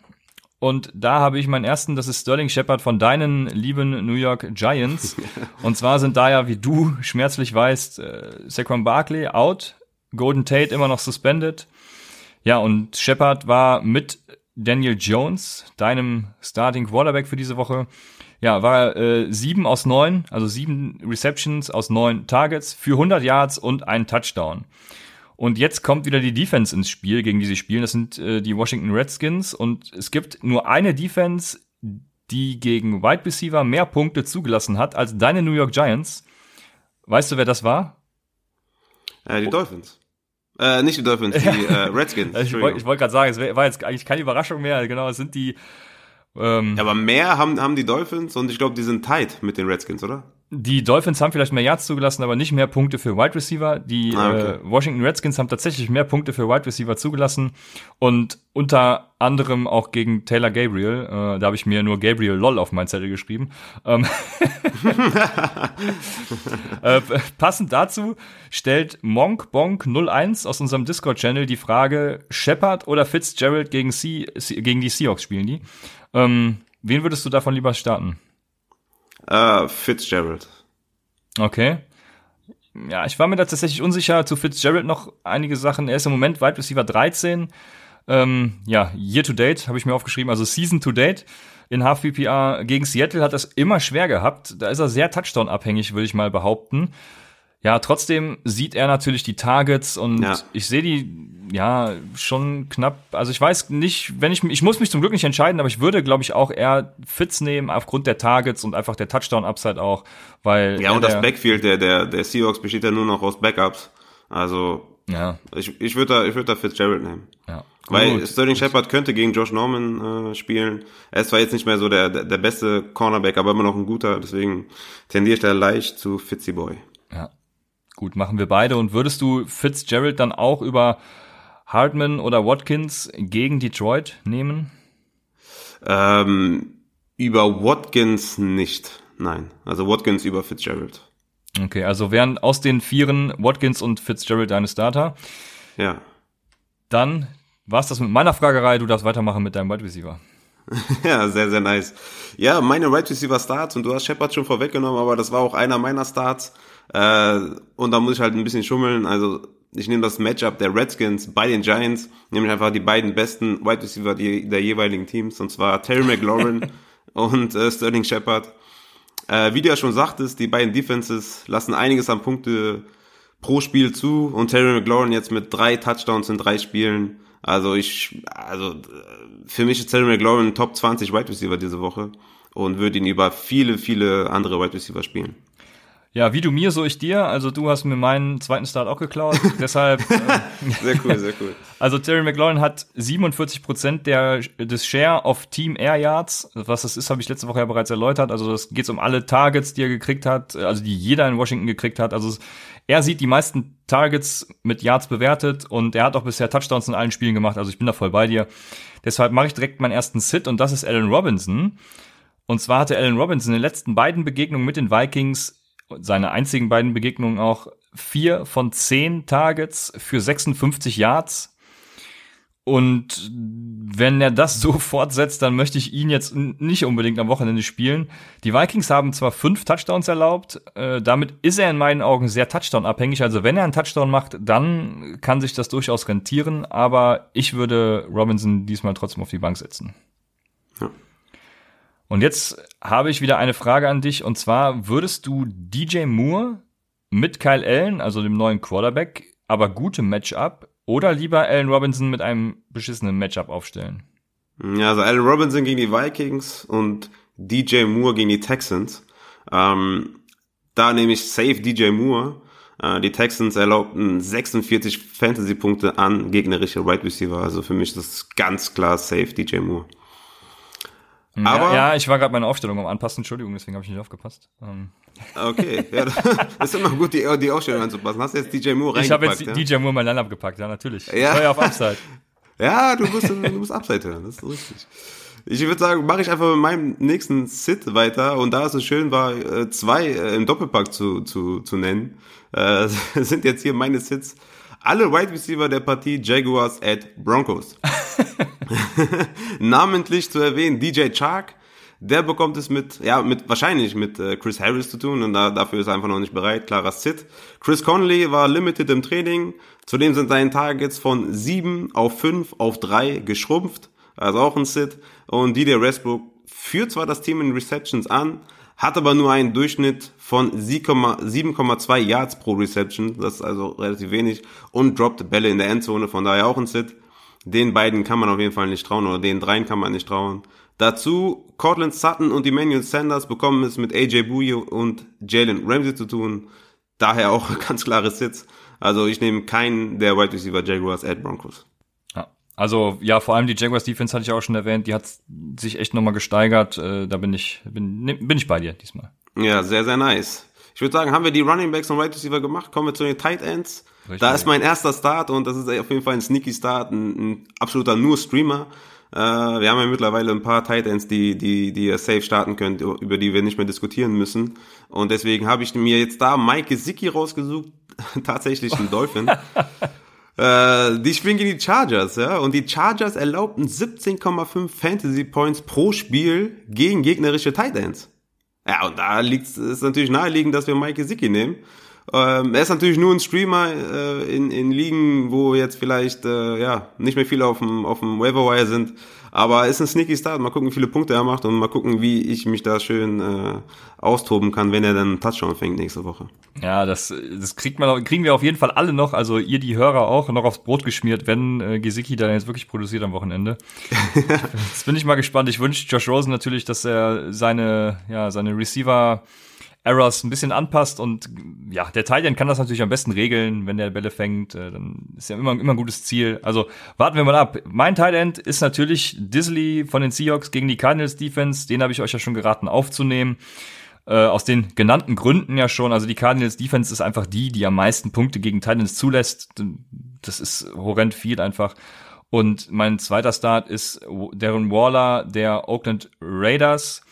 Und da habe ich meinen ersten, das ist Sterling Shepard von deinen lieben New York Giants. *laughs* Und zwar sind da ja, wie du schmerzlich weißt, äh, Saquon Barkley out, Golden Tate immer noch suspended. Ja, und Shepard war mit Daniel Jones, deinem Starting Quarterback für diese Woche, ja, war äh, sieben aus neun, also sieben Receptions aus neun Targets für 100 Yards und ein Touchdown. Und jetzt kommt wieder die Defense ins Spiel, gegen die sie spielen. Das sind äh, die Washington Redskins. Und es gibt nur eine Defense, die gegen Wide Receiver mehr Punkte zugelassen hat als deine New York Giants. Weißt du, wer das war? Äh, die Dolphins. Äh, nicht die Dolphins, die äh, *laughs* Redskins. ich wollte wollt gerade sagen, es war jetzt eigentlich keine Überraschung mehr. Genau, es sind die. Ähm, aber mehr haben, haben die Dolphins und ich glaube, die sind tight mit den Redskins, oder? Die Dolphins haben vielleicht mehr Yards zugelassen, aber nicht mehr Punkte für Wide Receiver. Die ah, okay. äh, Washington Redskins haben tatsächlich mehr Punkte für Wide Receiver zugelassen und unter anderem auch gegen Taylor Gabriel. Äh, da habe ich mir nur Gabriel LOL auf mein Zettel geschrieben. Ähm *laughs* äh, passend dazu stellt Monk Bonk 01 aus unserem Discord-Channel die Frage, Shepard oder Fitzgerald gegen, C gegen die Seahawks spielen die. Ähm, wen würdest du davon lieber starten? Uh, Fitzgerald. Okay. Ja, ich war mir da tatsächlich unsicher. Zu Fitzgerald noch einige Sachen. Er ist im Moment Wide Receiver 13. Ähm, ja, Year to Date habe ich mir aufgeschrieben, also Season to Date in Half PPR gegen Seattle hat das immer schwer gehabt. Da ist er sehr Touchdown abhängig, würde ich mal behaupten. Ja, trotzdem sieht er natürlich die Targets und ja. ich sehe die ja schon knapp. Also ich weiß nicht, wenn ich ich muss mich zum Glück nicht entscheiden, aber ich würde, glaube ich, auch eher Fits nehmen aufgrund der Targets und einfach der Touchdown Upside auch, weil ja und das Backfield der der der Seahawks besteht ja nur noch aus Backups. Also ja, ich ich würde da ich würde da Fitzgerald nehmen. Ja. Weil Gut. Sterling Shepard könnte gegen Josh Norman äh, spielen. Er ist zwar jetzt nicht mehr so der, der, der beste Cornerback, aber immer noch ein guter. Deswegen tendiere ich da leicht zu Fitzy Boy. Gut, machen wir beide. Und würdest du Fitzgerald dann auch über Hartman oder Watkins gegen Detroit nehmen? Ähm, über Watkins nicht. Nein. Also Watkins über Fitzgerald. Okay, also wären aus den Vieren Watkins und Fitzgerald deine Starter. Ja. Dann war's das mit meiner Fragerei. Du darfst weitermachen mit deinem Wide Receiver. *laughs* ja, sehr, sehr nice. Ja, meine Wide Receiver Starts und du hast Shepard schon vorweggenommen, aber das war auch einer meiner Starts. Äh, und da muss ich halt ein bisschen schummeln. Also ich nehme das Matchup der Redskins bei den Giants, nämlich einfach die beiden besten Wide Receiver der jeweiligen Teams, und zwar Terry McLaurin *laughs* und äh, Sterling Shepard. Äh, wie du ja schon sagtest, die beiden Defenses lassen einiges an Punkte pro Spiel zu und Terry McLaurin jetzt mit drei Touchdowns in drei Spielen. Also ich, also für mich ist Terry McLaurin Top 20 Wide Receiver diese Woche und würde ihn über viele, viele andere Wide Receiver spielen. Ja, wie du mir, so ich dir. Also du hast mir meinen zweiten Start auch geklaut. *laughs* Deshalb. Äh, *laughs* sehr cool, sehr cool. Also Terry McLaurin hat 47 Prozent der des Share of Team Air Yards. Was das ist, habe ich letzte Woche ja bereits erläutert. Also das geht um alle Targets, die er gekriegt hat, also die jeder in Washington gekriegt hat. Also er sieht die meisten Targets mit Yards bewertet und er hat auch bisher Touchdowns in allen Spielen gemacht. Also ich bin da voll bei dir. Deshalb mache ich direkt meinen ersten Sit und das ist Allen Robinson. Und zwar hatte Allen Robinson in den letzten beiden Begegnungen mit den Vikings seine einzigen beiden Begegnungen auch vier von zehn Targets für 56 Yards. Und wenn er das *laughs* so fortsetzt, dann möchte ich ihn jetzt nicht unbedingt am Wochenende spielen. Die Vikings haben zwar fünf Touchdowns erlaubt, äh, damit ist er in meinen Augen sehr Touchdown-abhängig. Also wenn er einen Touchdown macht, dann kann sich das durchaus rentieren. Aber ich würde Robinson diesmal trotzdem auf die Bank setzen. Ja. Und jetzt habe ich wieder eine Frage an dich. Und zwar, würdest du DJ Moore mit Kyle Allen, also dem neuen Quarterback, aber gutem Matchup, oder lieber Allen Robinson mit einem beschissenen Matchup aufstellen? Ja, also Allen Robinson gegen die Vikings und DJ Moore gegen die Texans. Ähm, da nehme ich safe DJ Moore. Äh, die Texans erlaubten 46 Fantasy-Punkte an gegnerische Wide Receiver. Also für mich ist das ganz klar safe DJ Moore. Aber ja, ja ich war gerade meine Aufstellung am Anpassen, Entschuldigung, deswegen habe ich nicht aufgepasst. Ähm. Okay, ja, das *laughs* ist immer gut, die, die Aufstellung anzupassen. Hast du jetzt DJ Moore reingepackt? Ich habe jetzt ja? DJ Moore mein Line-Up gepackt, ja, natürlich. Ja. Ja auf Upside. *laughs* ja, du musst, du musst Upside hören, das ist richtig. Ich würde sagen, mache ich einfach mit meinem nächsten Sit weiter und da es so schön war, äh, zwei äh, im Doppelpack zu, zu, zu nennen, äh, *laughs* sind jetzt hier meine Sits. Alle Wide Receiver der Partie Jaguars at Broncos. *laughs* Namentlich zu erwähnen DJ Chark, der bekommt es mit, ja, mit wahrscheinlich mit äh, Chris Harris zu tun und da, dafür ist er einfach noch nicht bereit. Klarer Sit. Chris Conley war limited im Training. Zudem sind seine Targets von 7 auf 5 auf 3 geschrumpft. Also auch ein Sit. Und Didier Westbrook führt zwar das Team in Receptions an, hat aber nur einen Durchschnitt von 7,2 Yards pro Reception. Das ist also relativ wenig. Und droppt Bälle in der Endzone, von daher auch ein Sit. Den beiden kann man auf jeden Fall nicht trauen oder den dreien kann man nicht trauen. Dazu Cortland Sutton und Emmanuel Sanders bekommen es mit AJ Bouye und Jalen Ramsey zu tun. Daher auch *laughs* ganz klare Sits. Also ich nehme keinen der Wide Receiver Jaguars at Broncos. Ja, also ja, vor allem die Jaguars Defense hatte ich auch schon erwähnt, die hat sich echt nochmal gesteigert. Äh, da bin ich bin, ne, bin ich bei dir diesmal. Ja, sehr sehr nice. Ich würde sagen, haben wir die Running Backs und Wide Receiver gemacht. Kommen wir zu den Tight Ends. Richtig. Da ist mein erster Start und das ist auf jeden Fall ein sneaky Start, ein, ein absoluter nur Streamer. Äh, wir haben ja mittlerweile ein paar Titans, die, die, die ihr safe starten könnt, über die wir nicht mehr diskutieren müssen. Und deswegen habe ich mir jetzt da Mike Gesicki rausgesucht, *laughs* tatsächlich ein Dolphin. *laughs* äh, die spielen gegen die Chargers, ja. Und die Chargers erlaubten 17,5 Fantasy Points pro Spiel gegen gegnerische Titans. Ja, und da liegt es natürlich naheliegend, dass wir Mike Gesicki nehmen. Ähm, er ist natürlich nur ein Streamer äh, in, in Ligen, wo jetzt vielleicht äh, ja nicht mehr viele auf dem, auf dem Waiver sind. Aber ist ein sneaky Start. Mal gucken, wie viele Punkte er macht und mal gucken, wie ich mich da schön äh, austoben kann, wenn er dann einen Touchdown fängt nächste Woche. Ja, das, das kriegt man, kriegen wir auf jeden Fall alle noch, also ihr die Hörer auch, noch aufs Brot geschmiert, wenn äh, Gesicki da jetzt wirklich produziert am Wochenende. *laughs* jetzt bin ich mal gespannt. Ich wünsche Josh Rosen natürlich, dass er seine, ja, seine Receiver Errors ein bisschen anpasst und ja, der Titan kann das natürlich am besten regeln, wenn der Bälle fängt, äh, dann ist ja immer, immer ein gutes Ziel. Also warten wir mal ab. Mein Tight ist natürlich Disley von den Seahawks gegen die Cardinals Defense, den habe ich euch ja schon geraten aufzunehmen. Äh, aus den genannten Gründen ja schon, also die Cardinals Defense ist einfach die, die am meisten Punkte gegen Titans zulässt. Das ist horrend viel einfach. Und mein zweiter Start ist Darren Waller der Oakland Raiders.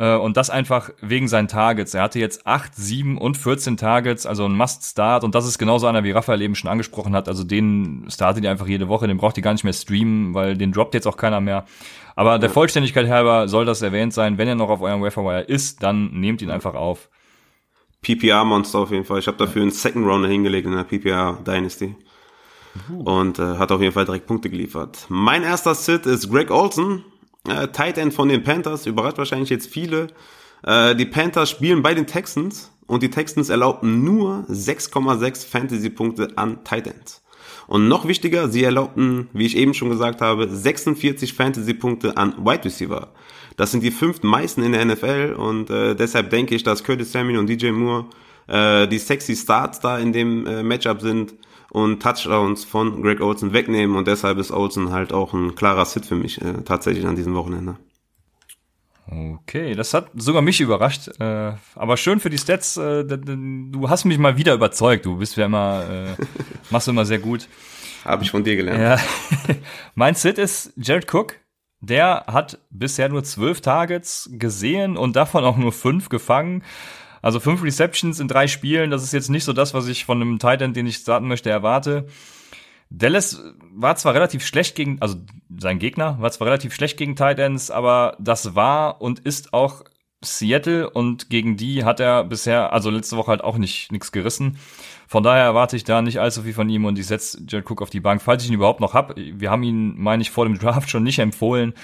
Äh, und das einfach wegen seinen Targets. Er hatte jetzt 8, 7 und 14 Targets, also ein Must-Start. Und das ist genauso einer, wie Raphael eben schon angesprochen hat. Also den startet ihr einfach jede Woche, den braucht ihr gar nicht mehr streamen, weil den droppt jetzt auch keiner mehr. Aber der Vollständigkeit halber soll das erwähnt sein. Wenn er noch auf eurem Waferwire ist, dann nehmt ihn einfach auf. PPR-Monster auf jeden Fall. Ich habe dafür einen Second Rounder hingelegt in der PPR Dynasty. Uh. Und äh, hat auf jeden Fall direkt Punkte geliefert. Mein erster Sit ist Greg Olson, äh, Tight End von den Panthers, überrascht wahrscheinlich jetzt viele. Äh, die Panthers spielen bei den Texans und die Texans erlaubten nur 6,6 Fantasy-Punkte an Tight Ends. Und noch wichtiger, sie erlaubten, wie ich eben schon gesagt habe, 46 Fantasy-Punkte an Wide Receiver. Das sind die fünf meisten in der NFL und äh, deshalb denke ich, dass Curtis Samuel und DJ Moore äh, die sexy Starts da in dem äh, Matchup sind und Touchdowns von Greg Olsen wegnehmen und deshalb ist Olsen halt auch ein klarer Sit für mich äh, tatsächlich an diesem Wochenende. Okay, das hat sogar mich überrascht. Äh, aber schön für die Stats. Äh, du hast mich mal wieder überzeugt. Du bist ja immer, äh, machst du immer sehr gut. Habe ich von dir gelernt. Ja. *laughs* mein Sit ist Jared Cook. Der hat bisher nur zwölf Targets gesehen und davon auch nur fünf gefangen. Also fünf Receptions in drei Spielen, das ist jetzt nicht so das, was ich von einem Tight End, den ich starten möchte, erwarte. Dallas war zwar relativ schlecht gegen, also sein Gegner war zwar relativ schlecht gegen Tight Ends, aber das war und ist auch Seattle und gegen die hat er bisher, also letzte Woche halt auch nicht nichts gerissen. Von daher erwarte ich da nicht allzu viel von ihm und ich setze Jared Cook auf die Bank, falls ich ihn überhaupt noch hab. Wir haben ihn, meine ich, vor dem Draft schon nicht empfohlen.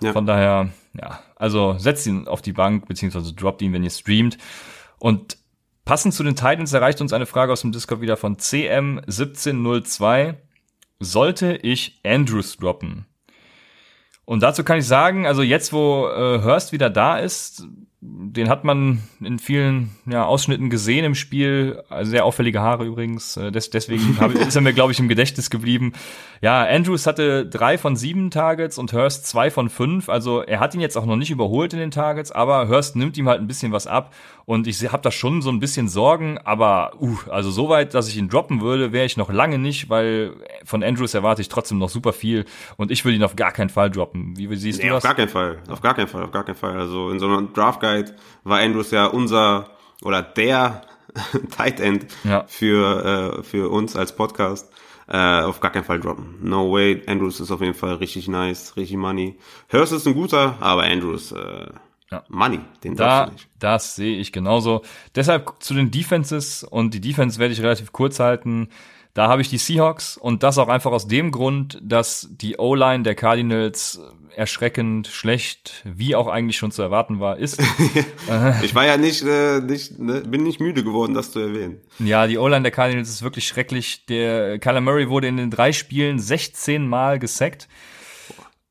Ja. Von daher, ja, also setzt ihn auf die Bank, beziehungsweise droppt ihn, wenn ihr streamt. Und passend zu den Titans erreicht uns eine Frage aus dem Discord wieder von CM1702. Sollte ich Andrews droppen? Und dazu kann ich sagen, also jetzt, wo äh, Hurst wieder da ist, den hat man in vielen ja, Ausschnitten gesehen im Spiel. Also sehr auffällige Haare übrigens. Äh, des, deswegen *laughs* hab, ist er mir, glaube ich, im Gedächtnis geblieben. Ja, Andrews hatte drei von sieben Targets und Hurst zwei von fünf. Also er hat ihn jetzt auch noch nicht überholt in den Targets, aber Hurst nimmt ihm halt ein bisschen was ab. Und ich habe da schon so ein bisschen Sorgen, aber uh, also so weit, dass ich ihn droppen würde, wäre ich noch lange nicht, weil von Andrews erwarte ich trotzdem noch super viel und ich würde ihn auf gar keinen Fall droppen. Wie, siehst nee, du das? Auf gar keinen Fall, auf gar keinen Fall, auf gar keinen Fall. Also in so einer Draft Guide war Andrews ja unser oder der *laughs* Tight End ja. für, äh, für uns als Podcast. Äh, auf gar keinen Fall droppen. No way. Andrews ist auf jeden Fall richtig nice, richtig money. Hurst ist ein guter, aber Andrews, äh, ja. Money, den da, nicht. Das sehe ich genauso. Deshalb zu den Defenses und die Defense werde ich relativ kurz halten. Da habe ich die Seahawks und das auch einfach aus dem Grund, dass die O-Line der Cardinals erschreckend schlecht, wie auch eigentlich schon zu erwarten war, ist. *laughs* ich war ja nicht, äh, nicht ne, bin nicht müde geworden, das zu erwähnen. Ja, die O-Line der Cardinals ist wirklich schrecklich. Der Kyler Murray wurde in den drei Spielen 16 Mal gesackt.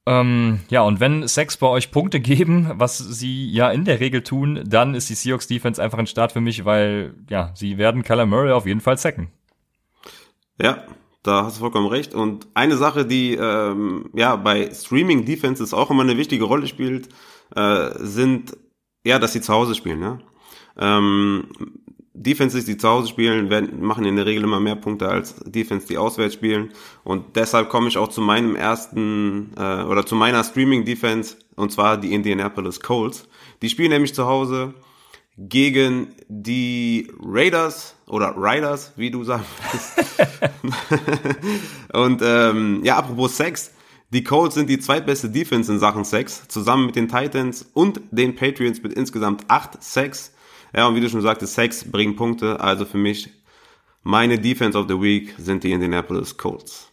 Ähm, ja, und wenn Sex bei euch Punkte geben, was sie ja in der Regel tun, dann ist die Seahawks Defense einfach ein Start für mich, weil ja, sie werden Kyler Murray auf jeden Fall sacken. Ja, da hast du vollkommen recht. Und eine Sache, die ähm, ja bei Streaming Defenses auch immer eine wichtige Rolle spielt, äh, sind ja, dass sie zu Hause spielen. Ja? Ähm, Defenses, die zu Hause spielen, werden, machen in der Regel immer mehr Punkte als Defense, die auswärts spielen. Und deshalb komme ich auch zu meinem ersten äh, oder zu meiner Streaming Defense und zwar die Indianapolis Colts. Die spielen nämlich zu Hause gegen die Raiders oder Riders, wie du sagst. *laughs* und ähm, ja, apropos Sex, die Colts sind die zweitbeste Defense in Sachen Sex, zusammen mit den Titans und den Patriots mit insgesamt acht Sex. Ja, und wie du schon sagtest, Sex bringen Punkte, also für mich meine Defense of the Week sind die Indianapolis Colts.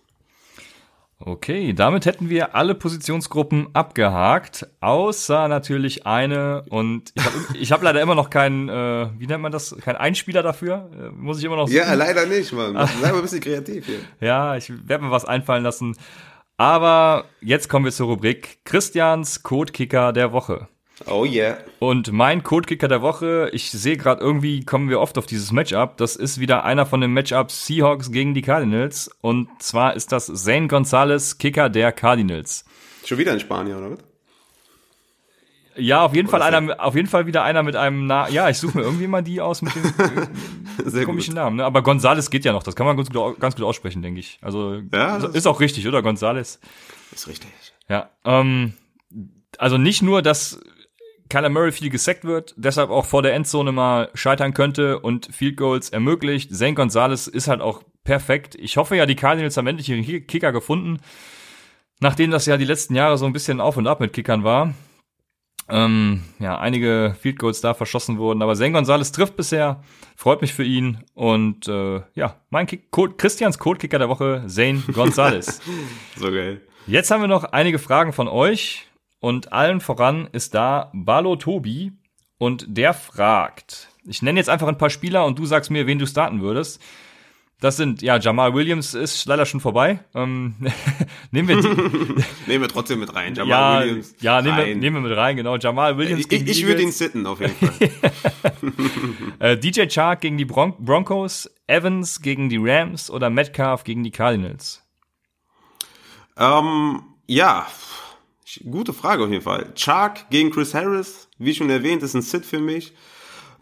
Okay, damit hätten wir alle Positionsgruppen abgehakt, außer natürlich eine. Und ich habe *laughs* hab leider immer noch keinen, äh, wie nennt man das, keinen Einspieler dafür. Äh, muss ich immer noch suchen. Ja, leider nicht, Mann. *laughs* Bleib mal ein bisschen kreativ hier. ja, ich werde mir was einfallen lassen. Aber jetzt kommen wir zur Rubrik Christians Codekicker der Woche. Oh yeah. Und mein Codekicker der Woche, ich sehe gerade irgendwie kommen wir oft auf dieses Matchup. Das ist wieder einer von den Matchups Seahawks gegen die Cardinals. Und zwar ist das Zane Gonzalez, Kicker der Cardinals. Schon wieder in Spanien, oder was? Ja, auf jeden oder Fall einer, auf jeden Fall wieder einer mit einem Na Ja, ich suche mir irgendwie mal die aus mit dem *laughs* komischen gut. Namen. Ne? Aber Gonzales geht ja noch. Das kann man ganz gut, ganz gut aussprechen, denke ich. Also ja, ist, ist auch richtig, oder Gonzales? Ist richtig. Ja. Ähm, also nicht nur, dass Kyler Murray viel gesackt wird, deshalb auch vor der Endzone mal scheitern könnte und Field Goals ermöglicht. Zane Gonzalez ist halt auch perfekt. Ich hoffe ja, die Cardinals haben endlich ihren Kicker gefunden, nachdem das ja die letzten Jahre so ein bisschen auf und ab mit Kickern war. Ähm, ja, einige Field Goals da verschossen wurden, aber Zane Gonzalez trifft bisher, freut mich für ihn und äh, ja, mein Kick, Code, Christians Code-Kicker der Woche, Zane Gonzalez. *laughs* so geil. Jetzt haben wir noch einige Fragen von euch. Und allen voran ist da Balo Tobi und der fragt, ich nenne jetzt einfach ein paar Spieler und du sagst mir, wen du starten würdest. Das sind, ja, Jamal Williams ist leider schon vorbei. Ähm, *laughs* nehmen wir *laughs* nehmen wir trotzdron mit rein. Jamal ja, Williams. Ja, nehmen wir, nehmen wir mit rein, genau. Jamal Williams. Ich, ich würde ihn sitten, auf jeden Fall. *laughs* äh, DJ Chark gegen die Bron Broncos, Evans gegen die Rams oder Metcalf gegen die Cardinals? Ähm, ja, Gute Frage auf jeden Fall. Chark gegen Chris Harris, wie schon erwähnt, ist ein Sit für mich.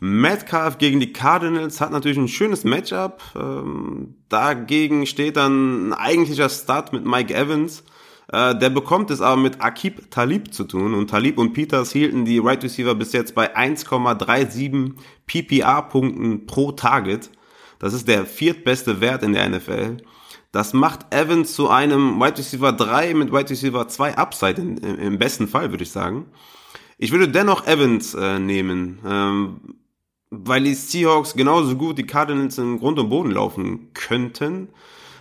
Metcalf gegen die Cardinals hat natürlich ein schönes Matchup. Ähm, dagegen steht dann ein eigentlicher Start mit Mike Evans. Äh, der bekommt es aber mit Akib Talib zu tun. Und Talib und Peters hielten die Right Receiver bis jetzt bei 1,37 PPA-Punkten pro Target. Das ist der viertbeste Wert in der NFL. Das macht Evans zu einem Wide Receiver 3 mit Wide Receiver 2 Upside in, im, im besten Fall, würde ich sagen. Ich würde dennoch Evans äh, nehmen, ähm, weil die Seahawks genauso gut die Cardinals im Grund und Boden laufen könnten.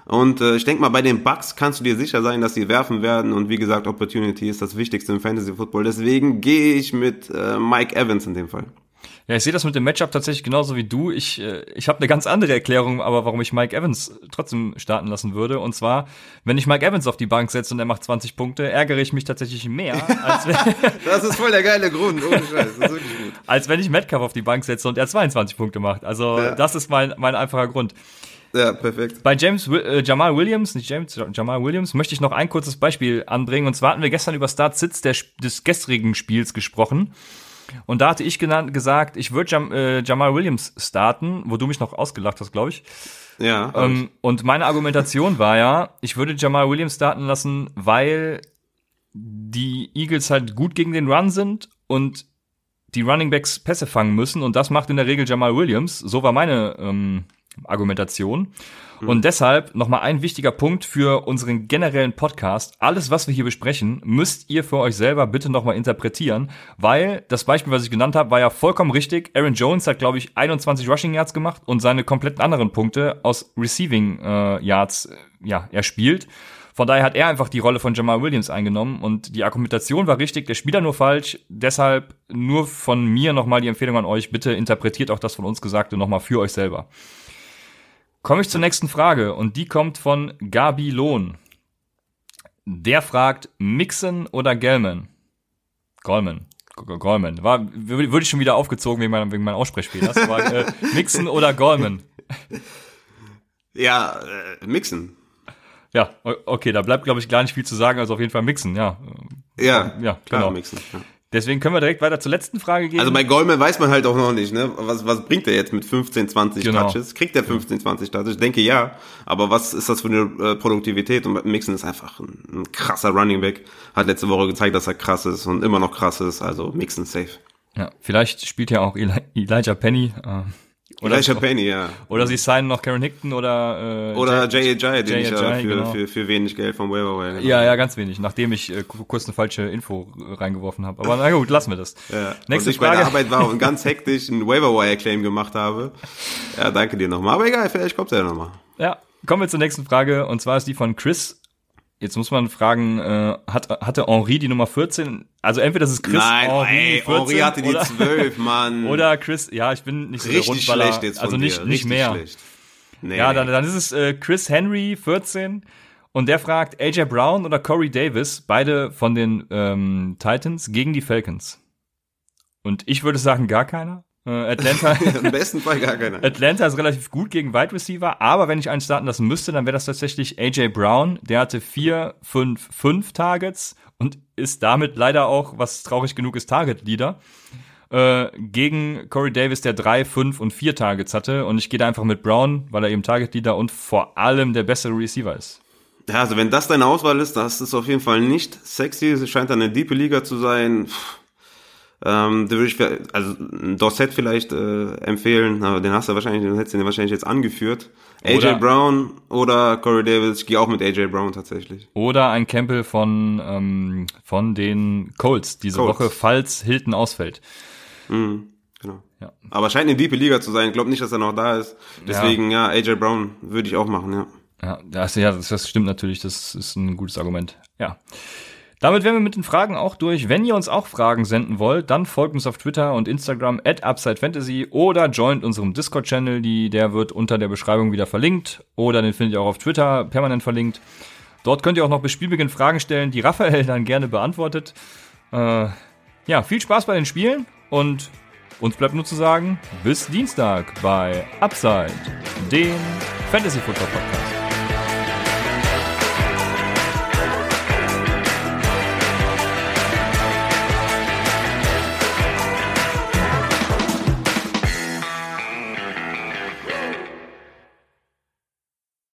Und äh, ich denke mal, bei den Bucks kannst du dir sicher sein, dass sie werfen werden. Und wie gesagt, Opportunity ist das Wichtigste im Fantasy Football. Deswegen gehe ich mit äh, Mike Evans in dem Fall. Ja, ich sehe das mit dem Matchup tatsächlich genauso wie du. Ich, äh, ich habe eine ganz andere Erklärung, aber warum ich Mike Evans trotzdem starten lassen würde. Und zwar, wenn ich Mike Evans auf die Bank setze und er macht 20 Punkte, ärgere ich mich tatsächlich mehr, als wenn, *laughs* Das ist voll der geile Grund, ohne Scheiß. Das ist wirklich gut. als wenn ich Metcalf auf die Bank setze und er 22 Punkte macht. Also Ja. das ist mein, mein einfacher Grund. Ja, perfekt. Bei James äh, Jamal Williams, nicht James, Jamal Williams, möchte ich noch ein kurzes Beispiel anbringen. Und zwar hatten wir gestern über Sp- des gestrigen Spiels gesprochen. Und da hatte ich genannt, gesagt, ich würde Jam, äh, Jamal Williams starten, wo du mich noch ausgelacht hast, glaube ich. Ja. Ähm, und meine Argumentation war ja, ich würde Jamal Williams starten lassen, weil die Eagles halt gut gegen den Run sind und die Running Backs Pässe fangen müssen und das macht in der Regel Jamal Williams. So war meine ähm, Argumentation. Und deshalb nochmal ein wichtiger Punkt für unseren generellen Podcast. Alles, was wir hier besprechen, müsst ihr für euch selber bitte nochmal interpretieren, weil das Beispiel, was ich genannt habe, war ja vollkommen richtig. Aaron Jones hat, glaube ich, 21 Rushing Yards gemacht und seine kompletten anderen Punkte aus Receiving äh, Yards äh, ja, erspielt. Von daher hat er einfach die Rolle von Jamal Williams eingenommen und die Argumentation war richtig, der Spieler nur falsch. Deshalb nur von mir nochmal die Empfehlung an euch, bitte interpretiert auch das von uns Gesagte nochmal für euch selber. Komme ich zur nächsten Frage und die kommt von Gabi Lohn. Der fragt, Mixon oder Gelman? Goldman. G- Goldman. War, w- würde ich schon wieder aufgezogen wegen meinem, wegen meinem Aussprechfehlers. Äh, *laughs* Mixon oder Goldman? ja, äh, mixen. Ja, okay, da bleibt, glaube ich, gar nicht viel zu sagen, also auf jeden Fall Mixon, ja. Ja, Ja, klar, genau. mixen. Ja. Deswegen können wir direkt weiter zur letzten Frage gehen. Also bei Goldman weiß man halt auch noch nicht, ne? Was, was bringt er jetzt mit 15, 20 Genau. Touches? Kriegt er 15, 20 Touches? Ich denke ja. Aber was ist das für eine äh, Produktivität? Und Mixon ist einfach ein, ein krasser Running Back. Hat letzte Woche gezeigt, dass er krass ist und immer noch krass ist. Also Mixon safe. ja, vielleicht spielt ja auch Eli Elijah Penny. Äh, oder, Elijah Penny, ja. oder sie signen noch Karen Hickton oder äh, Oder Jay Ajay, den ich ja für, genau. für, für wenig Geld vom Waiver Wire genommen Ja, ja, ganz wenig, nachdem ich äh, ku- kurz eine falsche Info reingeworfen habe. Aber na gut, lassen wir das. Ja. Nächste und ich bei der Frage. Arbeit war und *laughs* ganz hektisch einen Waiver Wire Claim gemacht habe. Ja, danke dir nochmal. Aber egal, vielleicht kommt er ja nochmal. Ja, kommen wir zur nächsten Frage und zwar ist die von Chris. Jetzt muss man fragen, äh, hat, hatte Henri die Nummer 14? Also entweder das ist Chris Nein, Henri ey, 14 Henri hatte die oder, 12, Mann. *laughs* oder Chris, ja, ich bin nicht so der Richtig Rundballer, schlecht jetzt also nicht dir. nicht Richtig mehr. Schlecht. Nee, Ja, dann, dann ist es äh, Chris Henry 14 und der fragt AJ Brown oder Corey Davis, beide von den ähm, Titans gegen die Falcons. Und ich würde sagen gar keiner. Äh, Atlanta, *laughs* Im besten Fall gar keiner. Atlanta ist relativ gut gegen Wide Receiver, aber wenn ich einen starten lassen müsste, dann wäre das tatsächlich AJ Brown. Der hatte vier, fünf, fünf Targets und ist damit leider auch, was traurig genug ist, Target Leader. Äh, gegen Corey Davis, der drei, fünf und vier Targets hatte. Und ich gehe da einfach mit Brown, weil er eben Target Leader und vor allem der bessere Receiver ist. Ja, also wenn das deine Auswahl ist, das ist auf jeden Fall nicht sexy. Es scheint eine diepe Liga zu sein. Pff. Ähm, da würde ich, also Dorset vielleicht äh, empfehlen, aber den hast du wahrscheinlich, den hättest du den wahrscheinlich jetzt angeführt. AJ Oder- Brown oder Corey Davis. Ich gehe auch mit AJ Brown tatsächlich. Oder ein Campbell von, ähm, von den Colts diese Colts. Woche, falls Hilton ausfällt. Mhm, genau. Ja. Aber scheint eine diepe Liga zu sein. Ich glaube nicht, dass er noch da ist. Deswegen, ja, AJ Brown würde ich auch machen, ja. Ja, das, ja, das, das stimmt natürlich. Das ist ein gutes Argument. Ja. Damit wären wir mit den Fragen auch durch. Wenn ihr uns auch Fragen senden wollt, dann folgt uns auf Twitter und Instagram at UpsideFantasy oder joint unserem Discord-Channel. Der wird unter der Beschreibung wieder verlinkt. Oder den findet ihr auch auf Twitter permanent verlinkt. Dort könnt ihr auch noch bis Spielbeginn Fragen stellen, die Raphael dann gerne beantwortet. Äh, ja, viel Spaß bei den Spielen und uns bleibt nur zu sagen, bis Dienstag bei Upside, dem Fantasy Football Podcast.